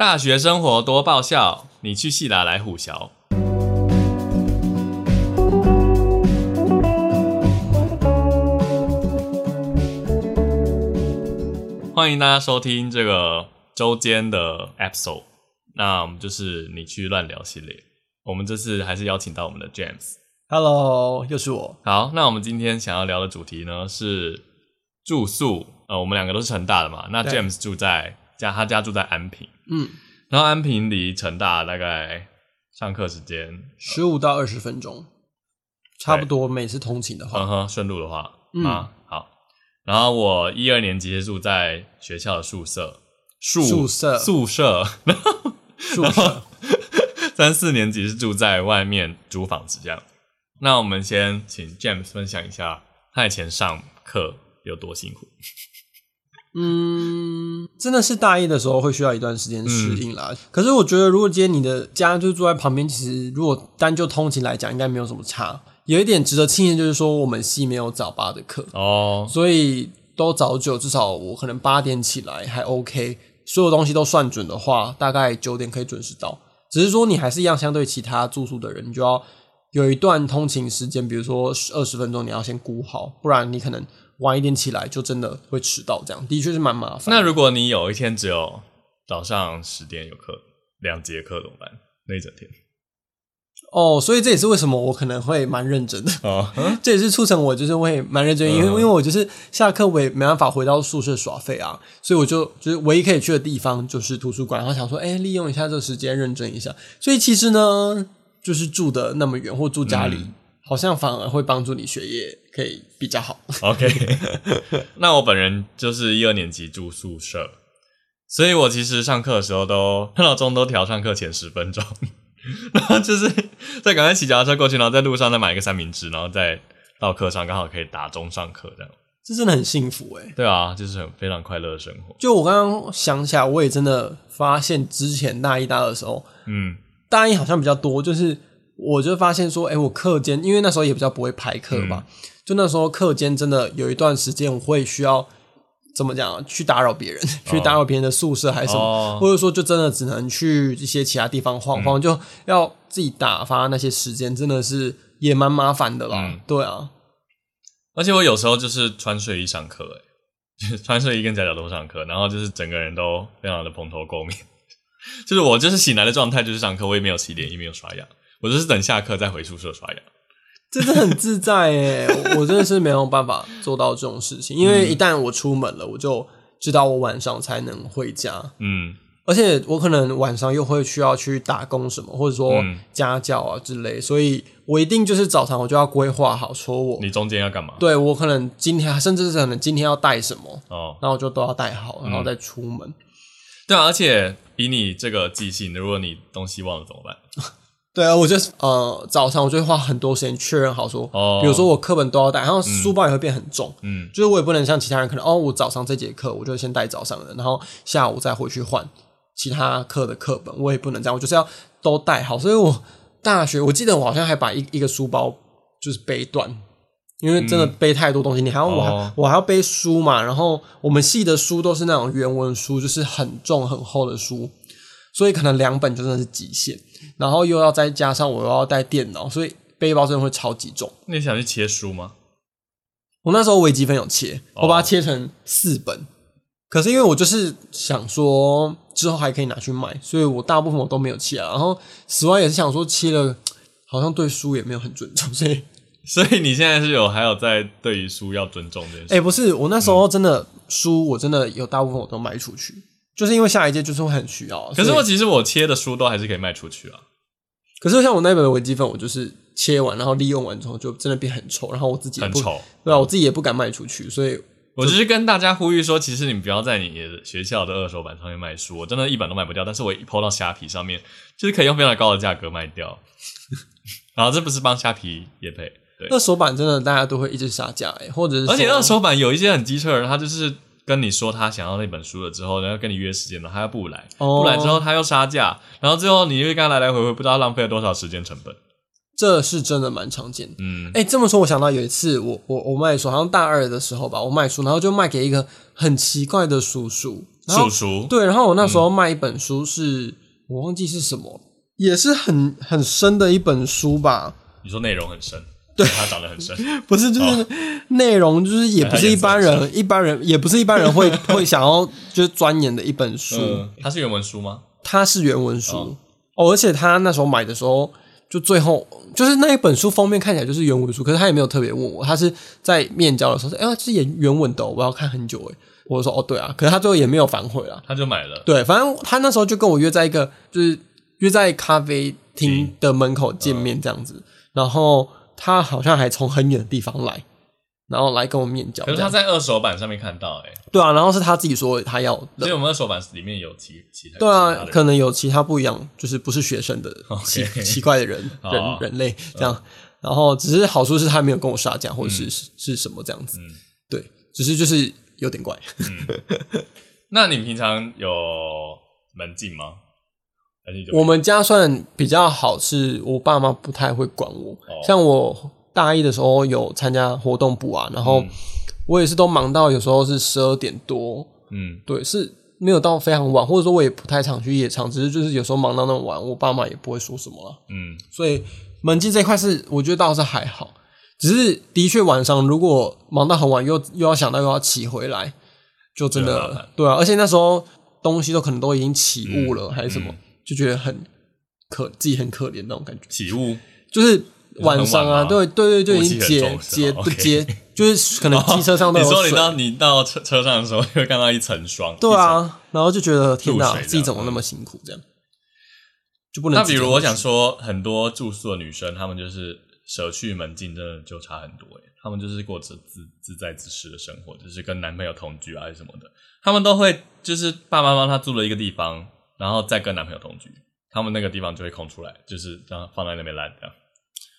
大学生活多爆笑，你去戏打来虎啸。欢迎大家收听这个周间的 episode。那我们就是你去乱聊系列。我们这次还是邀请到我们的 James。Hello，又是我。好，那我们今天想要聊的主题呢是住宿。呃，我们两个都是成大的嘛。那对 James 住在家，他家住在安平，嗯，然后安平离成大大概上课时间，十五到二十分钟，差不多。每次通勤的话，嗯哼，顺路的话，嗯啊，好。然后我一二年级是住在学校的宿舍，宿宿舍宿舍，宿舍。三四年级是住在外面租房子这样。那我们先请 James 分享一下他以前上课有多辛苦。嗯，真的是大一的时候会需要一段时间适应嗯啦。可是我觉得，如果今天你的家就住在旁边，其实如果单就通勤来讲，应该没有什么差。有一点值得庆幸，就是说我们系没有早八的课，哦，所以都早九，至少我可能八点起来还 OK，所有东西都算准的话，大概九点可以准时到。只是说你还是一样，相对其他住宿的人，你就要有一段通勤时间，比如说二十分钟，你要先估好，不然你可能晚一点起来就真的会迟到，这样的确是蛮麻烦。那如果你有一天只有早上十点有课，两节课怎么办？那一整天哦，所以这也是为什么我可能会蛮认真的，哦，这也是促成我就是会蛮认真，因为嗯因为我就是下课我也没办法回到宿舍耍废啊，所以我就就是唯一可以去的地方就是图书馆，然后想说，哎、利用一下这个时间认真一下。所以其实呢，就是住的那么远或住家里，嗯好像反而会帮助你学业可以比较好。OK，那我本人就是一二年级住宿舍，所以我其实上课的时候都闹钟都调上课前十分钟，然后就是再赶快骑脚踏车过去，然后在路上再买一个三明治，然后再到课上刚好可以打钟上课这样。这真的很幸福哎、对啊，就是很非常快乐的生活。就我刚刚想起来，我也真的发现之前大一大二的时候，嗯大一好像比较多，就是我就发现说，哎、我课间，因为那时候也比较不会排课嘛，嗯。就那时候课间真的有一段时间，我会需要怎么讲，去打扰别人，去打扰别人的宿舍还是什么，哦。或者说就真的只能去一些其他地方晃晃，就要自己打发那些时间，真的是也蛮麻烦的啦。嗯。对啊，而且我有时候就是穿睡衣上课，哎，穿睡衣跟夹脚拖上课，然后就是整个人都非常的蓬头垢面，就是我就是醒来的状态就是上课，我也没有洗脸，也没有刷牙，我就是等下课再回宿舍刷牙。这真的很自在诶，我我真的是没有办法做到这种事情，因为一旦我出门了，我就知道我晚上才能回家。嗯，而且我可能晚上又会需要去打工什么，或者说嗯家教啊之类，所以我一定就是早上我就要规划好，说我你中间要干嘛？对我可能今天甚至是可能今天要带什么，哦，然后我就都要带好，嗯然后再出门。对啊，而且以你这个记性，如果你东西忘了怎么办？对啊，我就呃早上我就会花很多时间确认好说，哦。比如说我课本都要带，然后书包也会变很重，嗯，就是我也不能像其他人可能哦，我早上这节课我就先带早上的，然后下午再回去换其他课的课本，我也不能这样，我就是要都带好。所以我大学我记得我好像还把一一个书包就是背断，因为真的背太多东西，你还要我还、哦我还要背书嘛，然后我们系的书都是那种原文书，就是很重很厚的书，所以可能两本就真的是极限，然后又要再加上我又要带电脑，所以背包真的会超级重。那你想去切书吗？我那时候微积分有切，哦我把它切成四本。可是因为我就是想说之后还可以拿去卖，所以我大部分我都没有切啊。然后此外也是想说切了，好像对书也没有很尊重，所以 所以你现在是有还有在对于书要尊重这件事。哎、不是我那时候真的书我真的有大部分我都卖出去，就是因为下一届就是会很需要。可是我其实我切的书都还是可以卖出去啊。可是像我那本微积分，我就是切完然后利用完之后就真的变很丑，然后我自己也不很丑，对啊，我自己也不敢卖出去，所以我只是跟大家呼吁说，其实你不要在你学校的二手版上面卖书，我真的一本都卖不掉。但是我一抛到虾皮上面，就是可以用非常高的价格卖掉。然后这不是帮虾皮也配，对，二手版真的大家都会一直杀价哎、或者是而且二手版有一些很机车的人，他就是跟你说他想要那本书了之后，然后跟你约时间了，他又不来，哦不来之后他又杀价，然后最后你又跟他来来回回，不知道浪费了多少时间成本。这是真的蛮常见的。嗯，哎、这么说，我想到有一次我，我我卖书，好像大二的时候吧，我卖书，然后就卖给一个很奇怪的叔叔，叔叔，对，然后我那时候卖一本书是，我忘记是什么，也是很很深的一本书吧。你说内容很深，对，他长得很帅，不是，就是内容，就是也不是一般人，一般人也不是一般人会会想要就是钻研的一本书。嗯，它是原文书吗？它是原文书哦，而且他那时候买的时候，就最后就是那一本书封面看起来就是原文书，可是他也没有特别问我，他是在面交的时候说：“哎呀，这是原原文的哦，我要看很久。”哎，我说：“哦，对啊。”可是他最后也没有反悔啊。他就买了。对，反正他那时候就跟我约在一个，就是约在咖啡厅的门口见面这样子，然后他好像还从很远的地方来，然后来跟我面交。可是他在二手版上面看到，哎，对啊，然后是他自己说他要的，所以我们二手版里面有其其他对啊可能有其他不一样，就是不是学生的 奇奇怪的人 哦人人类这样。然后只是好处是他没有跟我杀价，或者是是是什么这样子。嗯对，只是就是有点怪。那你平常有门禁吗？我们家算比较好，是我爸妈不太会管我。哦像我大一的时候有参加活动部啊，然后嗯我也是都忙到有时候是十二点多，嗯对，是没有到非常晚，或者说我也不太常去夜场，只是就是有时候忙到那么晚，我爸妈也不会说什么了。嗯，所以门禁这一块是我觉得倒是还好，只是的确晚上如果忙到很晚，又又要想到又要骑回来，就真的对啊，而且那时候东西都可能都已经起雾了、还是什么，嗯就觉得很可自己很可怜那种感觉，起雾就是晚上啊，对对对，就已经结结不结，就是可能机车上都你有水。说你到你到车车上的时候，会看到一层霜。对啊，然后就觉得天哪，自己怎么那么辛苦这样，就不能。那比如我想，说，很多住宿的女生，她们就是舍去门禁，真的就差很多诶。她们就是过着自自在自适的生活，就是跟男朋友同居啊，什么的。她们都会就是爸妈帮她租了一个地方，然后再跟男朋友同居，他们那个地方就会空出来，就是让放在那边烂这样。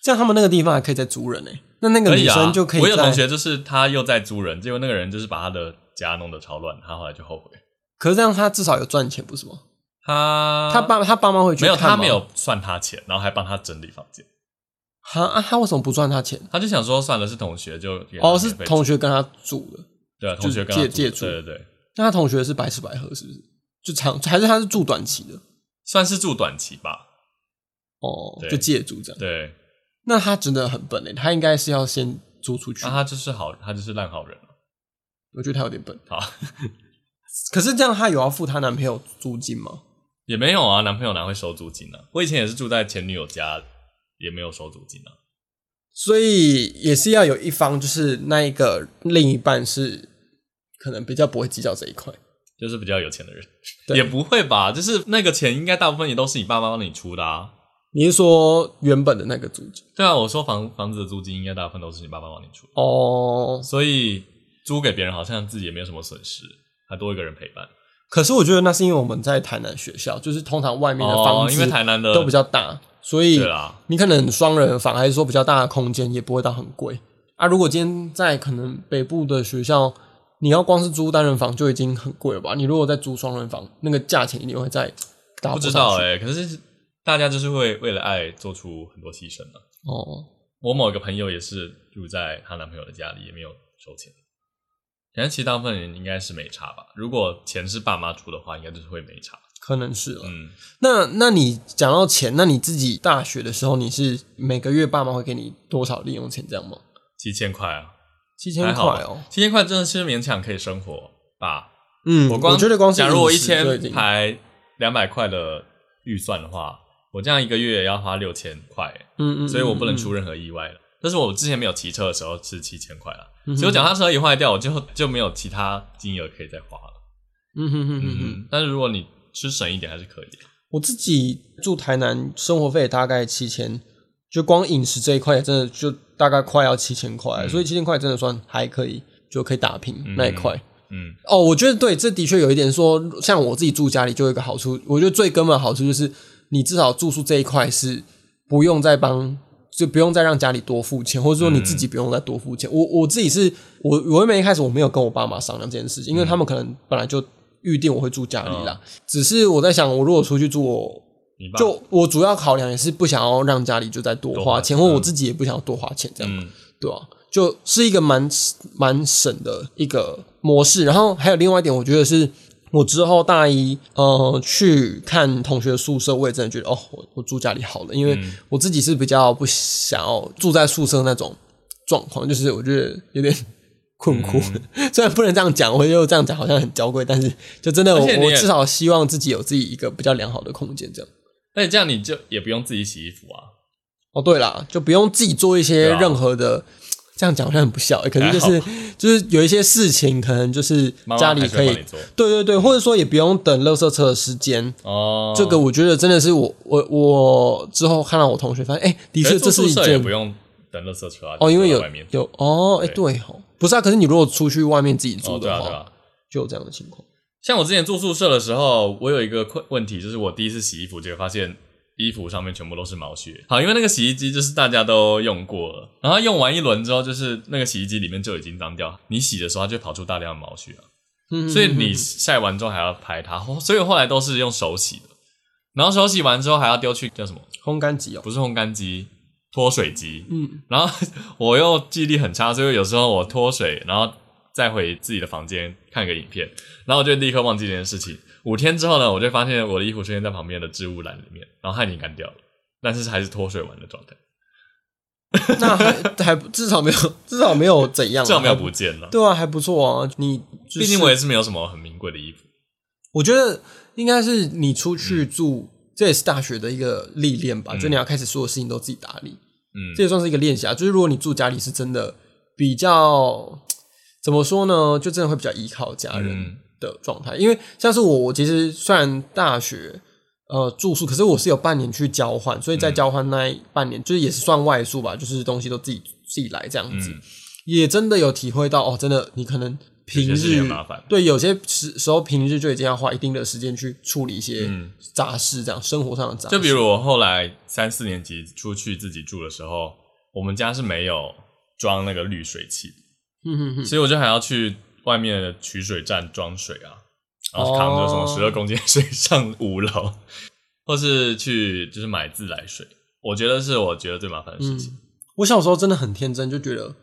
这样他们那个地方还可以再租人呢、那那个女生就可以在我有同学就是他又在租人，结果那个人就是把他的家弄得超乱，他后来就后悔。可是这样他至少有赚钱，不是吗？他他爸他爸妈会去没有，他没有算他钱，然后还帮他整理房间。哈啊，他为什么不赚他钱？他就想说，算了，是同学就哦，是同学跟他住的，对啊，同学跟借借住对对对，那他同学是白吃白喝，是不是？就长还是他是住短期的？算是住短期吧。哦，对就借住这样。对，那他真的很笨诶，他应该是要先租出去。那他就是好，他就是烂好人了。我觉得他有点笨。好，可是这样，他有要付他男朋友租金吗？也没有啊，男朋友哪会收租金呢、啊？我以前也是住在前女友家，也没有收租金啊。所以也是要有一方，就是那一个另一半是可能比较不会计较这一块。就是比较有钱的人，也不会吧？就是那个钱应该大部分也都是你爸妈帮你出的啊。你是说原本的那个租金？对啊，我说房房子的租金应该大部分都是你爸妈帮你出，哦，所以租给别人好像自己也没有什么损失，还多一个人陪伴。可是我觉得那是因为我们在台南学校，就是通常外面的房哦，子因为台南的都比较大，所以你可能双人房还是说比较大的空间也不会到很贵啊。如果今天在可能北部的学校，你要光是租单人房就已经很贵了吧？你如果再租双人房，那个价钱一定会再 打不知道哎、可是大家就是会为了爱做出很多牺牲的、哦。我某一个朋友也是住在她男朋友的家里，也没有收钱。可是其实大部分人应该是没差吧？如果钱是爸妈出的话，应该就是会没差。可能是了。嗯，那那你讲到钱，那你自己大学的时候，你是每个月爸妈会给你多少零用钱这样吗？七千块啊，七千块哦。七千块真的是勉强可以生活吧？嗯，我光觉得光是假如我一千经排两百块的预算的话，我这样一个月要花六千块欸，嗯嗯，所以我不能嗯出任何意外了。但是我之前没有骑车的时候是七千块了，嗯所以我脚踏车一坏掉，我就就没有其他金额可以再花了。嗯哼哼哼但是如果你吃省一点还是可以的。我自己住台南，生活费大概七千，就光饮食这一块真的就大概快要七千块，所以七千块真的算还可以，就可以打平那一块。嗯哦，我觉得对，这的确有一点说，像我自己住家里就有一个好处，我觉得最根本的好处就是，你至少住宿这一块是不用再帮，就不用再让家里多付钱，或者说你自己不用再多付钱。我我自己是我我原本一开始我没有跟我爸妈商量这件事情，因为他们可能本来就预定我会住家里啦，只是我在想，我如果出去住，我你爸就我主要考量也是不想要让家里就再多花钱，或我自己也不想要多花钱这样。嗯对啊，就是一个蛮蛮省的一个模式。然后还有另外一点，我觉得是我之后大一呃去看同学宿舍，我也真的觉得哦，我我住家里好了，因为我自己是比较不想要住在宿舍那种状况，就是我觉得有点 困苦。虽然不能这样讲，我又这样讲好像很娇贵，但是就真的我我至少希望自己有自己一个比较良好的空间，这样。而且这样你就也不用自己洗衣服啊。哦，对啦，就不用自己做一些任何的，这样讲好像很不孝、欸，可是就是就是有一些事情，可能就是家里可以对对对，或者说也不用等垃圾车的时间。哦。这个我觉得真的是我我我之后看到我同学发现，哎、的确这是一件舍也不用等垃圾车啊。哦，因为有有哦，哎、对哦，不是啊，可是你如果出去外面自己住的话，啊对啊。就有这样的情况。像我之前住宿舍的时候，我有一个困问题，就是我第一次洗衣服，结果发现衣服上面全部都是毛屑。好，因为那个洗衣机就是大家都用过了，然后用完一轮之后，就是那个洗衣机里面就已经脏掉，你洗的时候它就会跑出大量的毛屑啊。嗯所以你晒完之后还要拍它，所以我后来都是用手洗的。然后手洗完之后还要丢去叫什么？烘干机哦，不是烘干机，脱水机。嗯，然后 我又记忆力很差，所以有时候我脱水，然后再回自己的房间看个影片，然后我就立刻忘记这件事情。五天之后呢，我就发现我的衣服出现在旁边的置物篮里面，然后它已经干掉了，但是还是脱水完的状态，那还还至少没有至少没有怎样、啊，至少没有不见了。对啊，还不错啊。你、就是、毕竟我也是没有什么很名贵的衣服。我觉得应该是你出去住，这也是大学的一个历练吧。就你要开始所有事情都自己打理，嗯这也算是一个练习啊。就是如果你住家里，是真的比较怎么说呢？就真的会比较依靠家人嗯的状态。因为像是我，我其实虽然大学呃住宿，可是我是有半年去交换，所以在交换那一半年，就是也是算外宿吧，就是东西都自己自己来这样子。嗯也真的有体会到哦，真的你可能平日很麻烦对有些时时候平日就已经要花一定的时间去处理一些嗯杂事，这样生活上的杂事。就比如我后来三四年级出去自己住的时候，我们家是没有装那个滤水器的，嗯所以我就还要去外面的取水站装水啊，然后扛着什么哦十二公斤水上五楼，或是去就是买自来水。我觉得是我觉得最麻烦的事情。我小时候真的很天真，就觉得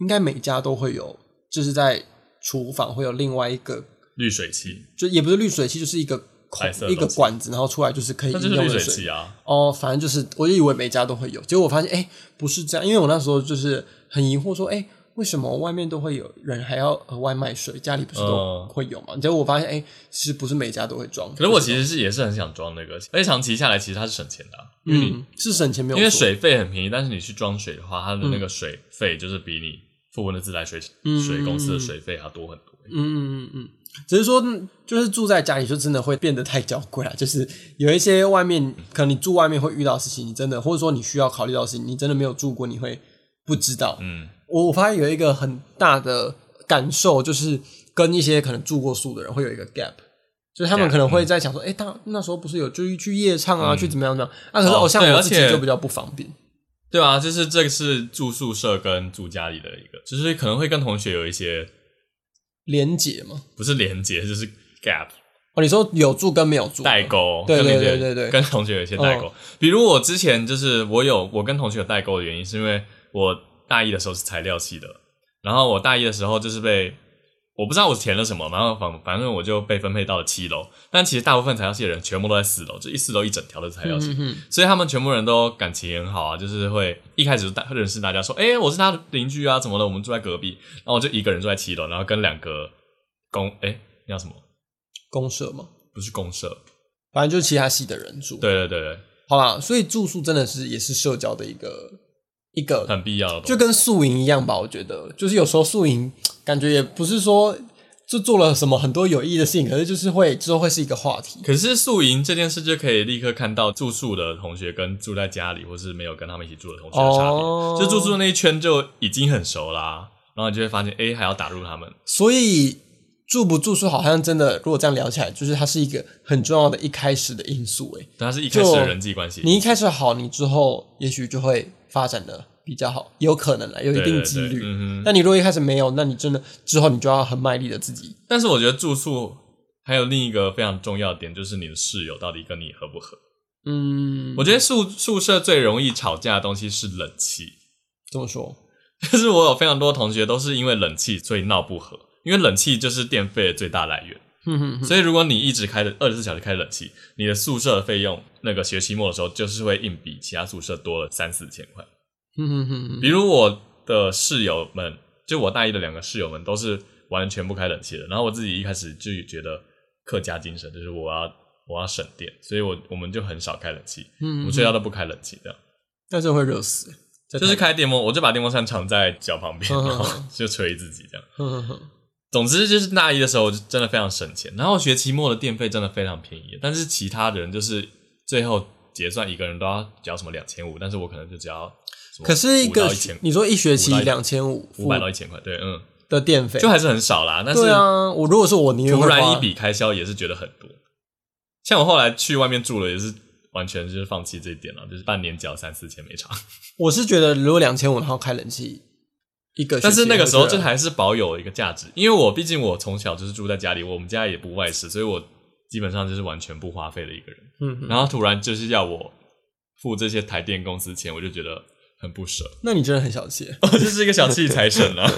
应该每家都会有，就是在厨房会有另外一个，滤水器，就也不是滤水器，就是一个孔一个管子，然后出来就是可以那就是滤饮用的水。水器啊。哦，反正就是，我就以为每家都会有，结果我发现，哎、不是这样，因为我那时候就是很疑惑，说，哎、为什么外面都会有人还要额外卖水，家里不是都嗯会有嘛？结果我发现，哎、其实不是每家都会装。可是我其实是也是很想装那个，而且长期下来其实它是省钱的嗯是省钱没有，因为水费很便宜，但是你去装水的话，它的那个水费就是比你付那自来水水公司的水费还要多很多。嗯嗯嗯嗯，只是说嗯就是住在家里就真的会变得太娇贵了，就是有一些外面可能你住外面会遇到的事情，你真的或者说你需要考虑到的事情，你真的没有住过，你会不知道。嗯，我我发现有一个很大的感受，就是跟一些可能住过宿的人会有一个 gap，就是他们可能会在想说，哎、他那时候不是有就是去夜唱啊，嗯去怎么样怎么样啊？可是哦哦，像我自己就比较不方便。对啊，就是这个是住宿舍跟住家里的一个，就是可能会跟同学有一些连结嘛？不是连接，就是 gap 哦，你说有住跟没有住代沟，对对对对对跟同学有一些代沟。比如我之前就是我有我跟同学有代沟的原因，是因为我大一的时候是材料系的，然后我大一的时候就是被我不知道我填了什么，然后反反正我就被分配到了七楼，但其实大部分材料系的人全部都在四楼，就一四楼一整条的材料系，所以他们全部人都感情很好啊，就是会一开始认识大家说，哎、我是他的邻居啊，怎么的，我们住在隔壁，然后我就一个人住在七楼，然后跟两个公哎、那叫什么？公社吗，不是公社，反正就是其他系的人住。对对对对，好啦，所以住宿真的是也是社交的一个一个，很必要的。就跟宿营一样吧。我觉得，就是有时候宿营 感觉也不是说就做了什么很多有意义的事情，可是就是会之后会是一个话题。可是宿营这件事就可以立刻看到住宿的同学跟住在家里或是没有跟他们一起住的同学的差别。哦就住宿那一圈就已经很熟啦，然后你就会发现，哎、还要打入他们。所以住不住宿好像真的，如果这样聊起来，就是它是一个很重要的一开始的因素。诶，但它是一开始的人际关系，你一开始好，你之后也许就会发展的比较好，有可能啦，有一定几率。对嗯哼。但你如果一开始没有，那你真的之后你就要很卖力的自己。但是我觉得住宿还有另一个非常重要的点，就是你的室友到底跟你合不合。嗯，我觉得宿宿舍最容易吵架的东西是冷气，怎么说，就是我有非常多同学都是因为冷气所以闹不和，因为冷气就是电费的最大来源。所以如果你一直开着二十四小时开冷气，你的宿舍的费用那个学期末的时候就是会硬比其他宿舍多了三四千块。比如我的室友们，就我大一的两个室友们都是完全不开冷气的，然后我自己一开始就觉得客家精神就是我要我要省电，所以我我们就很少开冷气，嗯我们睡觉都不开冷气这样。但是会热死，就是台开电风，我就把电风扇藏在脚旁边，嗯然后就吹自己这样。总之就是大一的时候就真的非常省钱，然后学期末的电费真的非常便宜，但是其他人就是最后结算一个人都要交什么两千五，但是我可能就只要可是一个你说一学期两千五五百到一千块，对，嗯，的电费，就还是很少啦。但是对啊，我如果是我，宁愿突然一笔开销也是觉得很多。像我后来去外面住了，也是完全就是放弃这一点了，就是半年缴三四千没差。我是觉得如果两千五，然后开冷气一个，但是那个时候就还是保有一个价值，因为我毕竟我从小就是住在家里，我们家也不外食，所以我基本上就是完全不花费的一个人。然后突然就是要我付这些台电公司钱，我就觉得很不舍。那你真的很小气。我就是一个小气财神啊！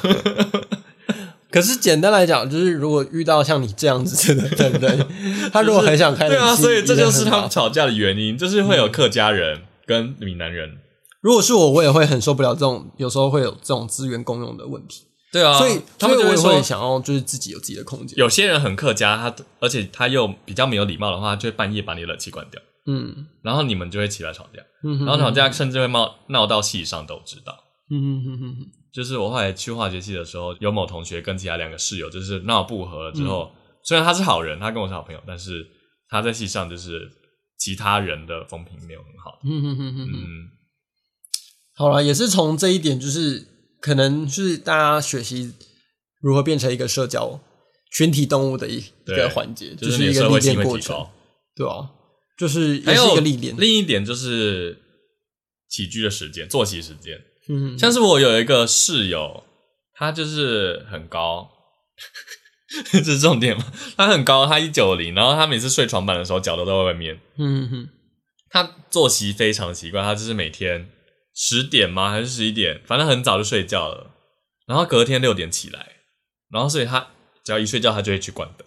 可是简单来讲，就是如果遇到像你这样子的对不对，他如果很想开冷气，对啊，所以这就是他们吵架的原因，就是会有客家人跟闽南人。如果是我，我也会很受不了这种，有时候会有这种资源共用的问题。对啊所以他们就会说想要就是自己有自己的空间。有些人很客家，他而且他又比较没有礼貌的话，就会半夜把你的冷气关掉，嗯然后你们就会起来吵架，嗯哼，然后吵架甚至会闹闹到系上都知道。嗯哼哼哼哼，就是我后来去化学系的时候，有某同学跟其他两个室友就是闹不和了之后，嗯虽然他是好人，他跟我是好朋友，但是他在系上就是其他人的风评没有很好。嗯哼哼哼哼。嗯，好了，也是从这一点，就是可能是大家学习如何变成一个社交群体动物的一个环节，就是是一个历练过程。对啊，就是也是还有一个历练。另一点就是起居的时间、作息时间。嗯，像是我有一个室友，他就是很高，这是重点嘛？他很高，他一九零，然后他每次睡床板的时候脚都在外面。嗯哼，他作息非常奇怪，他就是每天十点吗？还是十一点？反正很早就睡觉了，然后隔天六点起来，然后所以他只要一睡觉，他就会去关灯，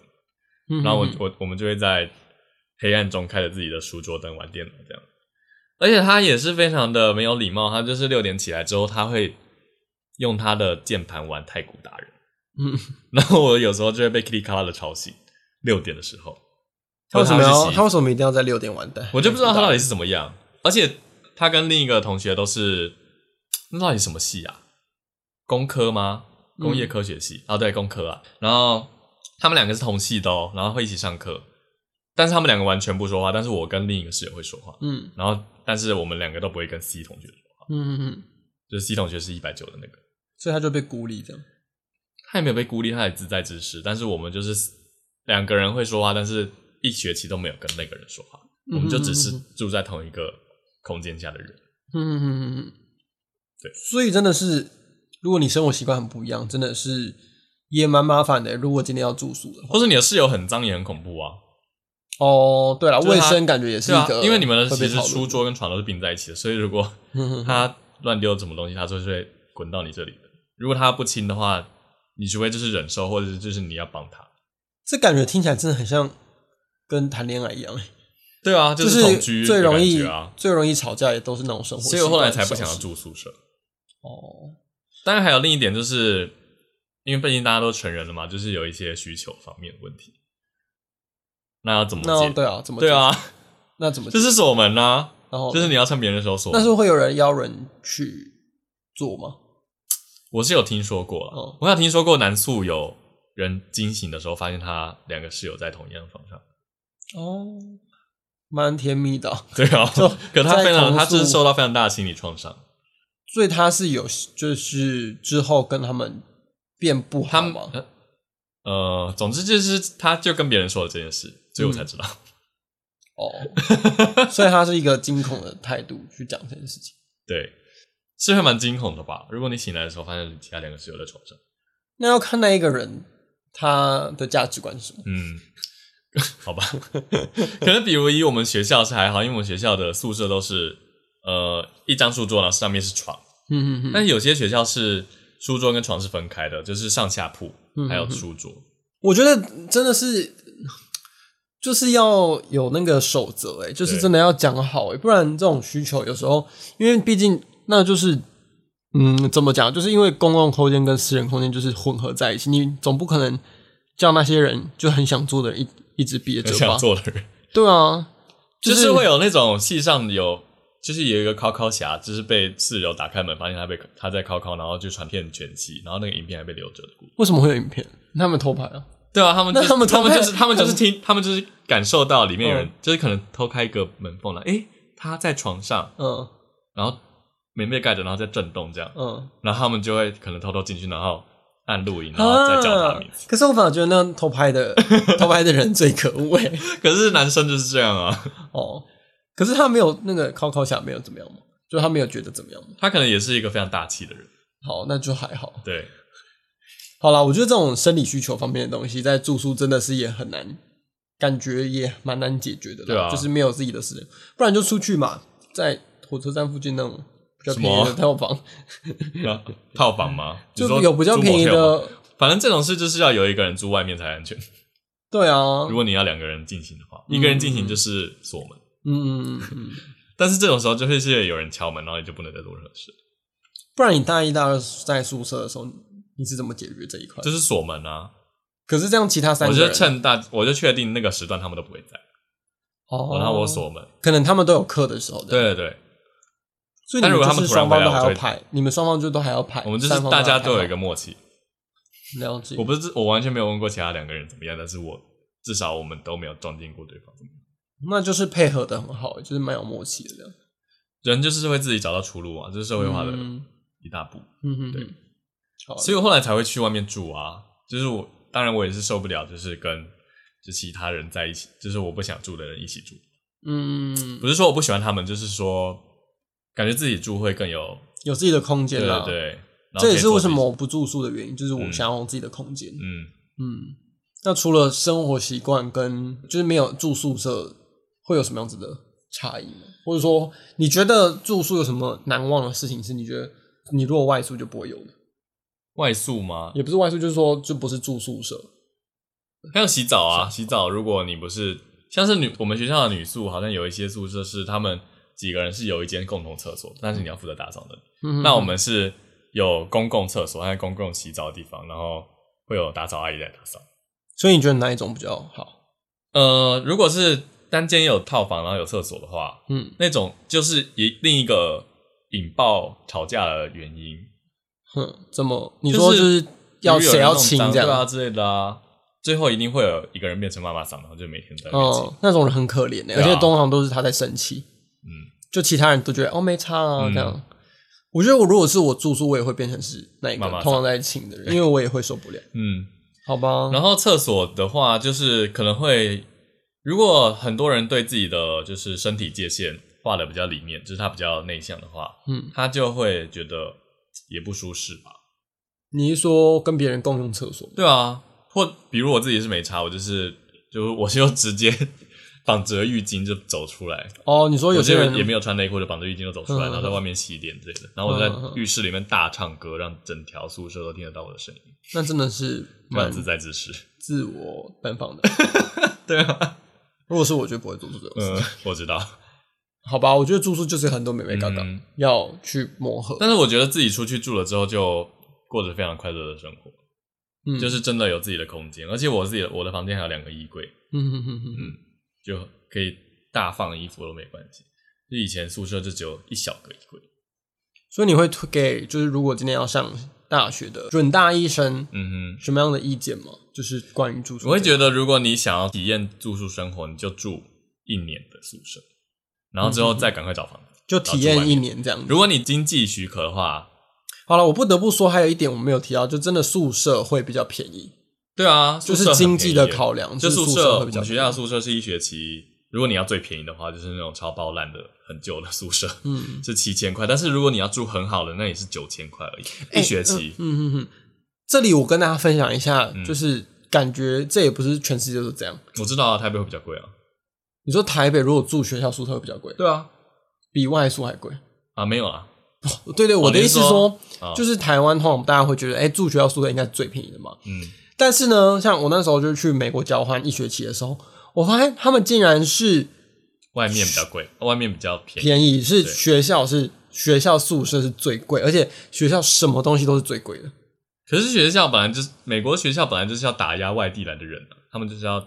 嗯然后我我我们就会在黑暗中开着自己的书桌灯玩电脑这样。而且他也是非常的没有礼貌，他就是六点起来之后，他会用他的键盘玩太古达人，嗯，然后我有时候就会被 Kitty 卡拉的吵醒，六点的时候，他为什么要他为什么一定要在六点完蛋？我就不知道他到底是怎么样。而且他跟另一个同学都是，那到底什么系啊？工科吗？工业科学系、啊？对，工科啊。然后他们两个是同系的哦，然后会一起上课，但是他们两个完全不说话。但是我跟另一个室友会说话，嗯然后但是我们两个都不会跟 C 同学说话，嗯嗯嗯，就是 C 同学是一百九的那个，所以他就被孤立这样。他也没有被孤立，他也自在之识。但是我们就是两个人会说话，但是一学期都没有跟那个人说话，我们就只是住在同一个空间下的人。嗯嗯嗯嗯，对，所以真的是，如果你生活习惯很不一样，真的是也蛮麻烦的。如果今天要住宿的话，或是你的室友很脏也很恐怖啊。哦，对了，就是他卫生感觉也是一个，，因为你们的会被讨论其实书桌跟床都是并在一起的，所以如果 他乱丢什么东西，他就会滚到你这里的。如果他不清的话，你除非就是忍受，或者是就是你要帮他。这感觉听起来真的很像跟谈恋爱一样，欸对啊，就是同居最容易。最容易吵架，也都是那种生活所以我后来。才不想要住宿舍。哦，当然还有另一点，就是因为毕竟大家都成人了嘛，就是有一些需求方面的问题。那要怎么解？那对啊，怎么对啊，那怎么就是锁门啊，然后就是你要趁别人的时候锁门。那是会有人邀人去做吗？我是有听说过了，哦我有听说过男宿有人惊醒的时候，发现他两个室友在同一张床上。哦，蛮甜蜜的啊，对啊，就 可他非常，他就是受到非常大的心理创伤。所以他是有就是之后跟他们变不好吗？呃，总之就是，他就跟别人说了这件事，所以我才知道。哦，所以他是一个惊恐的态度去讲这件事情。对，是会蛮惊恐的吧？如果你醒来的时候发现其他两个室友在床上，那要看那一个人他的价值观是什么。嗯，好吧，可能比如以我们学校是还好，因为我们学校的宿舍都是呃一张书桌，然后上面是床。嗯嗯嗯，但是有些学校是书桌跟床是分开的，就是上下铺嗯还有书桌。我觉得真的是就是要有那个守则，哎，就是真的要讲好，哎，不然这种需求有时候，因为毕竟那就是，嗯，怎么讲？就是因为公共空间跟私人空间就是混合在一起，你总不可能叫那些人就很想做的人一一直憋着很想吧？做的人，对啊，就是是会有那种戏上有，就是有一个考考侠，就是被室友打开门，发现他被他在考考，然后就传片全系，然后那个影片还被留着的故事。为什么会有影片？他们偷拍啊？对啊，他们、就是、他们他们就是他们就是听，他们就是感受到里面有人，嗯就是可能偷开一个门缝了，诶，他在床上，嗯然后棉被盖着，然后在震动这样，嗯，然后他们就会可能偷偷进去，然后按录音，然后再叫他名字。啊可是我反而觉得那偷拍的 偷拍的人最可恶哎。可是男生就是这样啊，哦，可是他没有那个考考下没有怎么样吗？就他没有觉得怎么样吗？他可能也是一个非常大气的人。好，那就还好。对，好啦，我觉得这种生理需求方面的东西，在住宿真的是也很难，感觉也蛮难解决的啦。对啊就是没有自己的私人，不然就出去嘛，在火车站附近那种比较便宜的套房，啊套房吗？就有比较便宜的。反正这种事就是要有一个人住外面才安全。对啊如，果你要两个人进行的话，一个人进行就是锁门，嗯嗯嗯嗯，但是这种时候就会是有人敲门，然后你就不能再做任何事，不然你大一、大二在宿舍的时候，你是怎么解决这一块？就是锁门啊。可是这样，其他三个我就趁大，我就确定那个时段他们都不会在，哦，然后我锁门。可能他们都有课的时候，对对对，所以你但如果他们就是双方都还要排，你们双方就都还要排，我们就是大家都有一个默契。好了解我。不是我完全没有问过其他两个人怎么样，但是我至少我们都没有撞进过对方。那就是配合的很好，就是蛮有默契的这样。人就是会自己找到出路啊，这是社会化的嗯一大步。嗯哼对，好，所以我后来才会去外面住啊。就是我，当然我也是受不了，就是跟就其他人在一起，就是我不想住的人一起住。嗯，不是说我不喜欢他们，就是说感觉自己住会更有有自己的空间对啦。对这也是为什么我不住宿的原因，就是我嗯想要有自己的空间。嗯，嗯，那除了生活习惯跟就是没有住宿舍，会有什么样子的差异吗？或者说，你觉得住宿有什么难忘的事情？是你觉得你如果外宿就不会有的？外宿吗？也不是外宿，就是说就不是住宿舍。还有洗澡啊，洗澡。如果你不是像是女我们学校的女宿，好像有一些宿舍是他们几个人是有一间共同厕所，但是你要负责打扫的。嗯那我们是有公共厕所，还有公共洗澡的地方，然后会有打扫阿姨在打扫。所以你觉得哪一种比较好？呃，如果是单间有套房，然后有厕所的话，嗯，那种就是一另一个引爆吵架的原因。哼，怎么？你就是说就是要谁要人弄脏亲这样？啊之类的啊，最后一定会有一个人变成妈妈桑，然后就每天在。哦，那种人很可怜的、而且通常都是他在生气，嗯，就其他人都觉得哦没差啊、嗯这样。我觉得我如果是我住宿，我也会变成是那一个通常在亲的人，因为我也会受不了。嗯，好吧，然后厕所的话，就是可能会，如果很多人对自己的就是身体界限画的比较里面，就是他比较内向的话，嗯，他就会觉得也不舒适吧？你是说跟别人共用厕所吗？对啊，或比如我自己是没差，我就是就我就直接绑着浴巾就走出来，哦，你说有些人也没有穿内裤，就绑着浴巾就走出来，嗯然后在外面洗脸之类的，然后我在浴室里面大唱歌，让整条宿舍都听得到我的声音，那真的是蛮蛮自在自适。自我奔放的。对啊，如果是我，就不会做出这种事。嗯，我知道。好吧，我觉得住宿就是很多美美嘎嘎嗯。要去磨合。但是我觉得自己出去住了之后，就过着非常快乐的生活，嗯，就是真的有自己的空间，而且我自己的我的房间还有两个衣柜，嗯哼哼哼哼，就可以大放衣服都没关系。就以前宿舍就只有一小个衣柜，所以你会推给就是如果今天要上大学的准大一生嗯哼什么样的意见吗？就是关于住宿，我会觉得如果你想要体验住宿生活，你就住一年的宿舍，然后之后再赶快找房子。就体验一年这样子。如果你经济许可的话，好了，我不得不说，还有一点我没有提到，就真的宿舍会比较便宜，对啊，就是经济的考量，就是宿宿舍，我们学校宿舍是一学期，如果你要最便宜的话，就是那种超爆烂的、很旧的宿舍，嗯，是七千块。但是如果你要住很好的，那也是九千块而已，一学期。嗯嗯嗯，这里我跟大家分享一下，嗯就是感觉这也不是全世界都是这样。我知道啊，台北会比较贵啊。你说台北如果住学校宿舍会比较贵，对啊，比外宿还贵。啊没有啦，对对，我的意思是说，就是台湾通常大家会觉得，哎、住学校宿舍应该是最便宜的嘛。嗯但是呢，像我那时候就去美国交换一学期的时候，我发现他们竟然是外面比较贵，外面比较便宜。便宜，是学校是学校宿舍是最贵，而且学校什么东西都是最贵的。可是学校本来就是美国学校本来就是要打压外地来的人啊，他们就是要，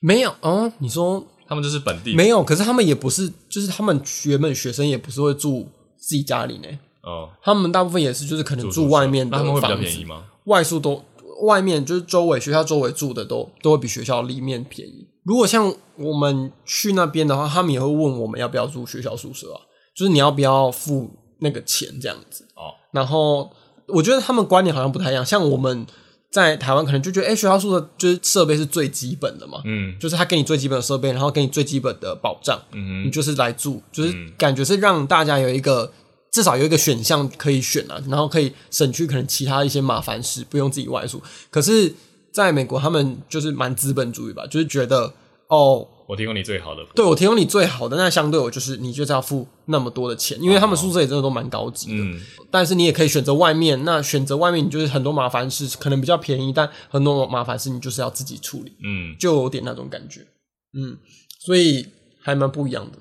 没有哦，你说他们就是本地没有？可是他们也不是，就是他们原本学生也不是会住自己家里呢，哦，他们大部分也是就是可能住外面的那他们会比较，便宜吗？外宿都外面就是周围学校周围住的都都会比学校里面便宜。如果像我们去那边的话，他们也会问我们要不要住学校宿舍啊，就是你要不要付那个钱这样子。哦，然后我觉得他们观念好像不太一样，像我们在台湾可能就觉得，哎、学校宿舍就是设备是最基本的嘛，嗯就是他给你最基本的设备，然后给你最基本的保障，嗯你就是来住，就是感觉是让大家有一个至少有一个选项可以选啊，然后可以省去可能其他一些麻烦事，不用自己外出。可是在美国，他们就是蛮资本主义吧，就是觉得哦，我提供你最好的，对我提供你最好的，那相对我就是你就是要付那么多的钱，因为他们宿舍也真的都蛮高级的。嗯但是你也可以选择外面，那选择外面你就是很多麻烦事，可能比较便宜，但很多麻烦事你就是要自己处理，嗯，就有点那种感觉。嗯，所以还蛮不一样的。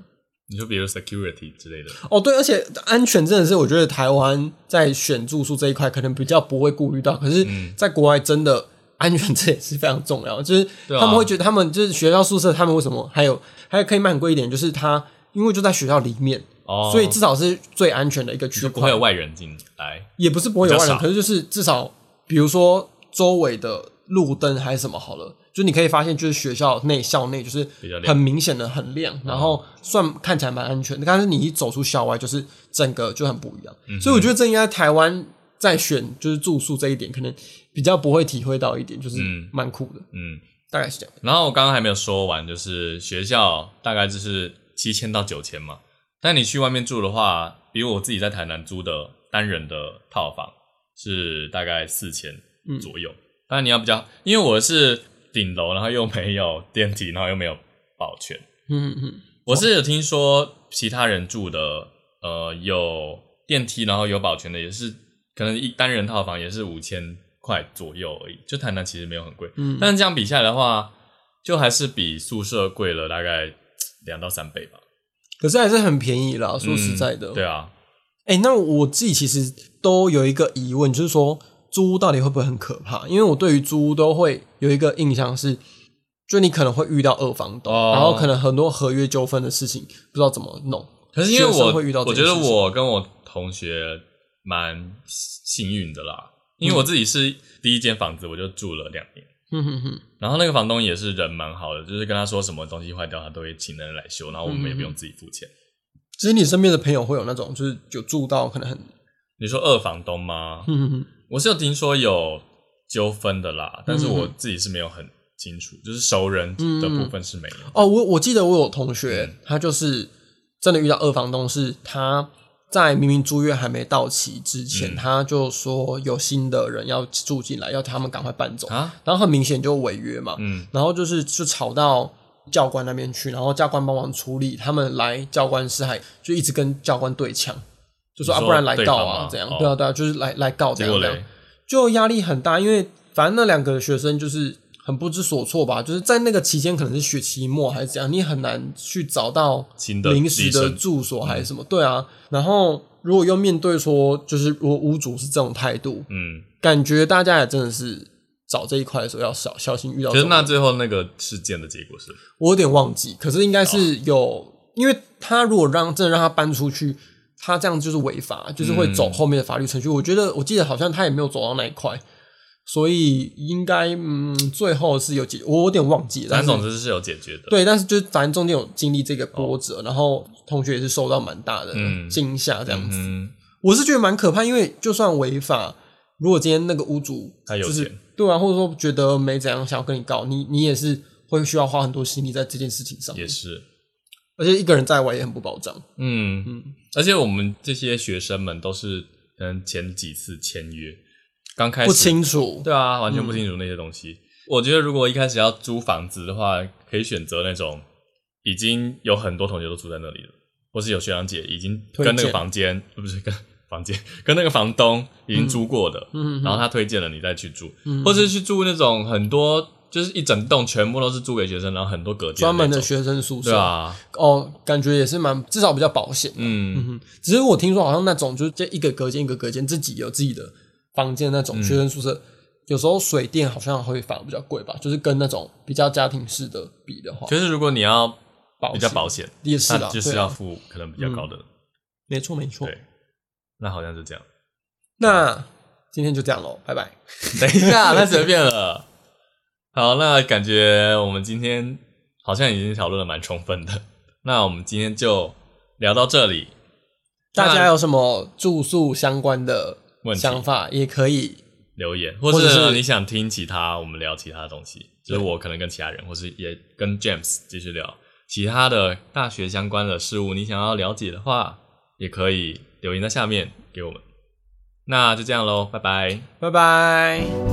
你说比如 security 之类的，哦，对，而且安全真的是我觉得台湾在选住宿这一块可能比较不会顾虑到，可是在国外真的安全 这也是非常重要，就是他们会觉得他们就是学校宿舍，他们为什么还有还有可以卖很贵一点，就是它因为就在学校里面，哦，所以至少是最安全的一个区块就不会有，外人进来，也不是不会有外人，可是就是至少比如说周围的路灯还是什么好了。就你可以发现，就是学校内、校内就是很明显的很亮，然后算看起来蛮安全的。但是你一走出校外，就是整个就很不一样。嗯所以我觉得这应该台湾在选就是住宿这一点，可能比较不会体会到一点，就是嗯蛮酷的，嗯。大概是这样。然后我刚刚还没有说完，就是学校大概就是七千到九千嘛，但你去外面住的话，比如我自己在台南租的单人的套房是大概四千左右。当然你要比较，因为我是顶楼，然后又没有电梯，然后又没有保全。嗯嗯我是有听说其他人住的，呃，有电梯，然后有保全的，也是可能一单人套房也是五千块左右而已。就台南其实没有很贵，嗯但是这样比下来的话，就还是比宿舍贵了大概两到三倍吧。可是还是很便宜啦，说实在的。对啊，哎、那我自己其实都有一个疑问，就是说租屋到底会不会很可怕？因为我对于租屋都会有一个印象是，就你可能会遇到二房东，哦然后可能很多合约纠纷的事情不知道怎么弄。可是因为我生会遇到这我觉得事情我跟我同学蛮幸运的啦，因为我自己是第一间房子我就住了两年。哼哼哼，然后那个房东也是人蛮好的，就是跟他说什么东西坏掉，他都会请人来修，然后我们也不用自己付钱。其实你身边的朋友会有那种，就是有住到可能很，你说二房东吗？哼哼哼，我是有听说有纠纷的啦，但是我自己是没有很清楚，就是熟人的部分是没有。哦，我我记得我有同学，嗯。他就是真的遇到二房东，是他在明明租约还没到期之前，嗯。他就说有新的人要住进来，要他们赶快搬走，啊，然后很明显就违约嘛，嗯，然后就是就吵到教官那边去，然后教官帮忙处理，他们来教官室还就一直跟教官对呛，就说啊不然来告啊这样，哦。对啊对啊，就是来来告这样，，就压力很大，因为反正那两个学生就是很不知所措吧，就是在那个期间可能是学期末还是怎样，你很难去找到临时的住所还是什么，对啊，然后如果又面对说就是如果屋主是这种态度，嗯，感觉大家也真的是找这一块的时候要小小心遇到可是那最后那个事件的结果是，我有点忘记，可是应该是有，因为他如果让真的让他搬出去，他这样就是违法，就是会走后面的法律程序。我觉得我记得好像他也没有走到那一块，所以应该嗯，最后是有解，我有点忘记了。但是总之是有解决的。对，但是就是反正中间有经历这个波折，然后同学也是受到蛮大的嗯惊吓，这样子。嗯，我是觉得蛮可怕，因为就算违法，如果今天那个屋主就是他有钱对啊，或者说觉得没怎样想要跟你告你，你也是会需要花很多心力在这件事情上面也，是，而且一个人在外也很不保障。嗯嗯，而且我们这些学生们都是可能前几次签约，刚开始不清楚，对啊，完全不清楚那些东西。我觉得如果一开始要租房子的话，可以选择那种已经有很多同学都住在那里了，或是有学长姐已经跟那个房间，呃不是跟房间，跟那个房东已经租过的，嗯然后他推荐了你再去住，或者是去住那种很多就是一整栋全部都是租给学生，然后很多隔间专门的学生宿舍。对啊，哦，感觉也是蛮，至少比较保险。嗯哼，只是我听说好像那种就是这一个隔间一个隔间自己有自己的房间那嗯种学生宿舍，有时候水电好像会反而比较贵吧，就是跟那种比较家庭式的比的话，就是如果你要保比较保险，也是啦，就是要付可能比较高的，没错没错。对，那好像是这样。那今天就这样喽，拜拜。等一下，太随便了。好，那感觉我们今天好像已经讨论的蛮充分的，那我们今天就聊到这里。大家有什么住宿相关的想法，也可以留言，或者是你想听其他我们聊其他的东西，就是我可能跟其他人，或是也跟 James 继续聊其他的大学相关的事物，你想要了解的话，也可以留言在下面给我们。那就这样喽，拜拜。拜拜。